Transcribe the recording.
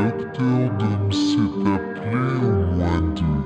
Collecteur d'hommes, c'est appelé au.